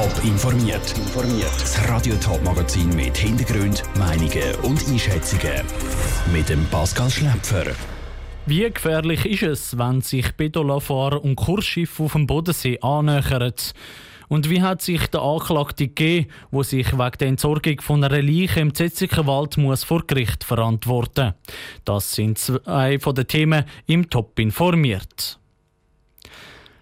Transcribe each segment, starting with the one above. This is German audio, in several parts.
Top informiert. Das Radio Top Magazin mit Hintergrund, Meinungen und Einschätzungen mit dem Pascal Schläpfer. Wie gefährlich ist es, wenn sich Pedalafahrer und Kursschiffe auf dem Bodensee annähern? Und wie hat sich der Anklagte gegeben, wo sich wegen der Entsorgung von einer Leiche im Zetzigerwald muss vor Gericht verantworten? Das sind zwei von den Themen im Top informiert.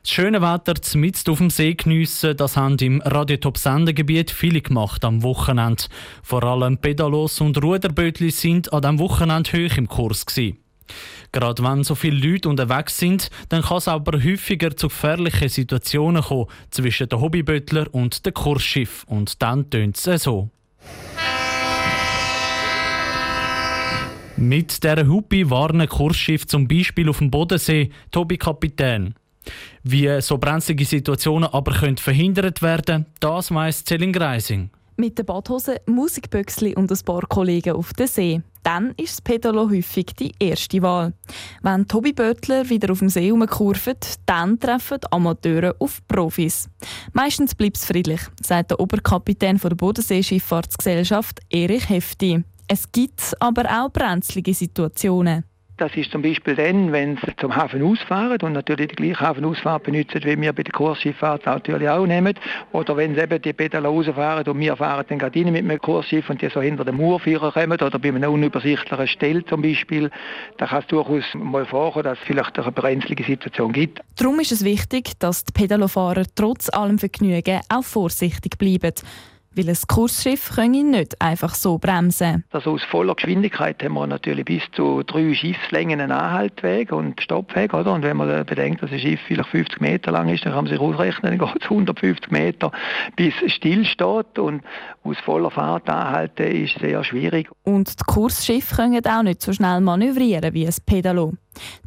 Das schöne Wetter mitten auf dem See geniessen, das haben im Radiotop Sendegebiet viele gemacht am Wochenende. Vor allem Pedalos und Ruderbötli sind an diesem Wochenende hoch im Kurs gewesen. Gerade wenn so viele Leute unterwegs sind, dann kann es aber häufiger zu gefährlichen Situationen kommen zwischen den Hobbybötler und dem Kursschiff. Und dann tönt es so. Mit dieser Hupi warnen Kursschiff zum Beispiel auf dem Bodensee Tobi Kapitän. Wie so brenzlige Situationen aber können verhindert werden, das weiss Celine Greising. Mit der Badhose, Musikbüchsli und ein paar Kollegen auf dem See. Dann ist das Pedalo häufig die erste Wahl. Wenn Tobi Böttler wieder auf dem See herumkurvt, dann treffen Amateure auf Profis. Meistens bleibt es friedlich, sagt der Oberkapitän der Bodenseeschifffahrtsgesellschaft Erich Hefti. Es gibt aber auch brenzlige Situationen. Das ist zum Beispiel dann, wenn sie zum Hafen ausfahren und natürlich die gleiche Hafenausfahrt benutzen, wie wir bei der Kursschifffahrt natürlich auch nehmen. Oder wenn sie eben die Pedale rausfahren und wir fahren dann gerade rein mit einem Kursschiff und die so hinter dem Murführer kommen oder bei einer unübersichtlichen Stelle zum Beispiel, da kann es durchaus mal vorkommen, dass es vielleicht eine brenzlige Situation gibt. Darum ist es wichtig, dass die Pedalofahrer trotz allem Vergnügen auch vorsichtig bleiben weil ein Kursschiff könne nicht einfach so bremsen. Also aus voller Geschwindigkeit haben wir natürlich bis zu drei Schiffslängen einen Anhaltweg und Stoppweg. Oder? Und wenn man bedenkt, dass ein Schiff vielleicht 50 Meter lang ist, dann kann man sich ausrechnen, dann geht es 150 Meter, bis es stillsteht. Und aus voller Fahrt anhalten ist sehr schwierig. Und die Kursschiffe können auch nicht so schnell manövrieren wie ein Pedalo.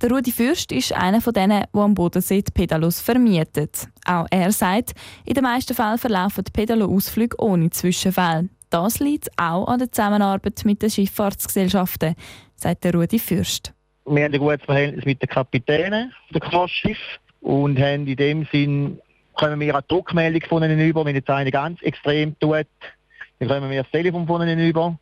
Der Rudi Fürst ist einer von denen, der am Bodensee die Pedalos vermietet. Auch er sagt, in den meisten Fällen verlaufen die Pedalo-Ausflüge ohne Zwischenfälle. Das liegt auch an der Zusammenarbeit mit den Schifffahrtsgesellschaften, sagt der Rudi Fürst. Wir haben ein gutes Verhältnis mit den Kapitänen der Kursschiff und haben in dem Sinn können wir eine Druckmeldung von ihnen über, wenn jetzt eine ganz extrem tut, dann können wir das Telefon von ihnen über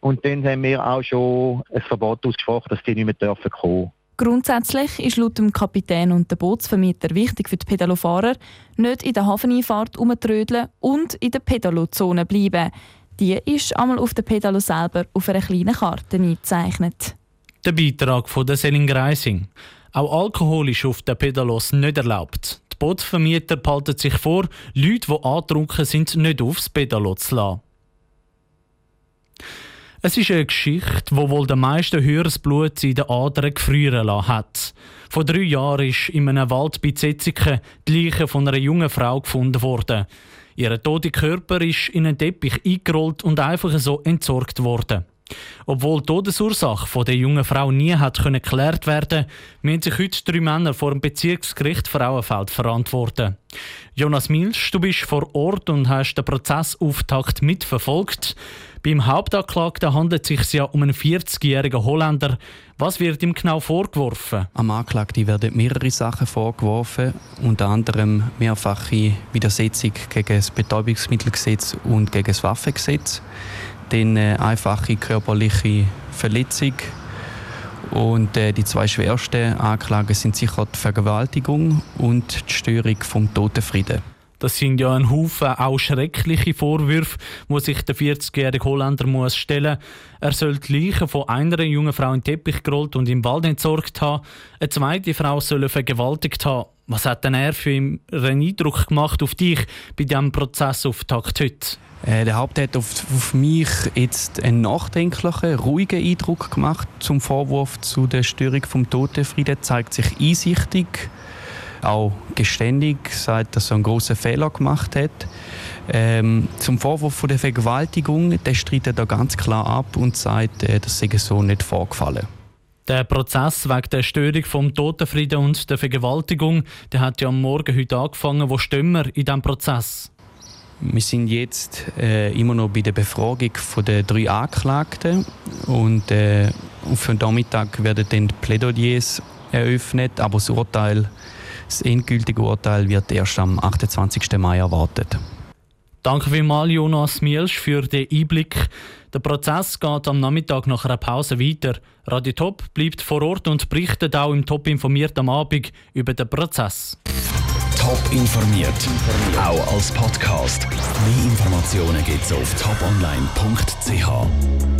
und dann haben wir auch schon ein Verbot ausgesprochen, dass die nicht mehr dürfen kommen. Grundsätzlich ist laut dem Kapitän und dem Bootsvermieter wichtig für die Pedalofahrer, nicht in der Hafeneinfahrt umtrödeln und in der Pedalozone bleiben. Die ist einmal auf der Pedalo selber auf einer kleinen Karte eingezeichnet. Der Beitrag von der Selin Greising. Auch Alkohol ist auf den Pedalos nicht erlaubt. Die Bootsvermieter behalten sich vor, Leute, die angetrunken sind, nicht aufs Pedalo zu lassen. Es ist eine Geschichte, wo wohl der meiste höheres Blut in den Adern gefrieren lassen hat. Vor drei Jahren ist in einem Wald bei Zetziken die Leiche von einer jungen Frau gefunden worden. Ihr toter Körper ist in einen Teppich eingerollt und einfach so entsorgt worden. Obwohl die Todesursache von der jungen Frau nie hat geklärt werden, müssen sich heute drei Männer vor dem Bezirksgericht Frauenfeld verantworten. Jonas Milsch, du bist vor Ort und hast den Prozessauftakt mitverfolgt. Beim Hauptanklagten handelt es sich ja um einen 40-jährigen Holländer. Was wird ihm genau vorgeworfen? Am Anklagten werden mehrere Sachen vorgeworfen, unter anderem mehrfache Widersetzung gegen das Betäubungsmittelgesetz und gegen das Waffengesetz, dann äh, einfache körperliche Verletzung und äh, die zwei schwersten Anklagen sind sicher die Vergewaltigung und die Störung vom Totenfrieden. Das sind ja ein Haufen auch schreckliche Vorwürfe, wo sich der 40-jährige Holländer muss stellen. Er soll die Leiche von einer jungen Frau in den Teppich gerollt und im Wald entsorgt haben. Eine zweite Frau soll vergewaltigt haben. Was hat denn er für einen Eindruck gemacht auf dich bei diesem Prozessauftakt heute? Äh, der Haupt hat auf, auf, mich jetzt einen nachdenklichen, ruhigen Eindruck gemacht. Zum Vorwurf zu der Störung vom Totenfrieden zeigt sich einsichtig auch geständig sagt, dass er einen großen Fehler gemacht hat. Ähm, zum Vorwurf von der Vergewaltigung, der streitet da ganz klar ab und sagt, äh, das sei so nicht vorgefallen. Der Prozess wegen der Störung vom Totenfrieden und der Vergewaltigung, der hat ja am Morgen heute angefangen. Wo stehen wir in diesem Prozess? Wir sind jetzt äh, immer noch bei der Befragung der drei Anklagten und äh, auf den Nachmittag werden dann die Plädoyers eröffnet, aber das Urteil das endgültige Urteil wird erst am 28. Mai erwartet. Danke vielmals, Jonas Mielsch, für den Einblick. Der Prozess geht am Nachmittag nach einer Pause weiter. Radio Top bleibt vor Ort und berichtet auch im Top informiert am Abend über den Prozess. Top informiert, auch als Podcast. Mehr Informationen gibt's auf toponline.ch.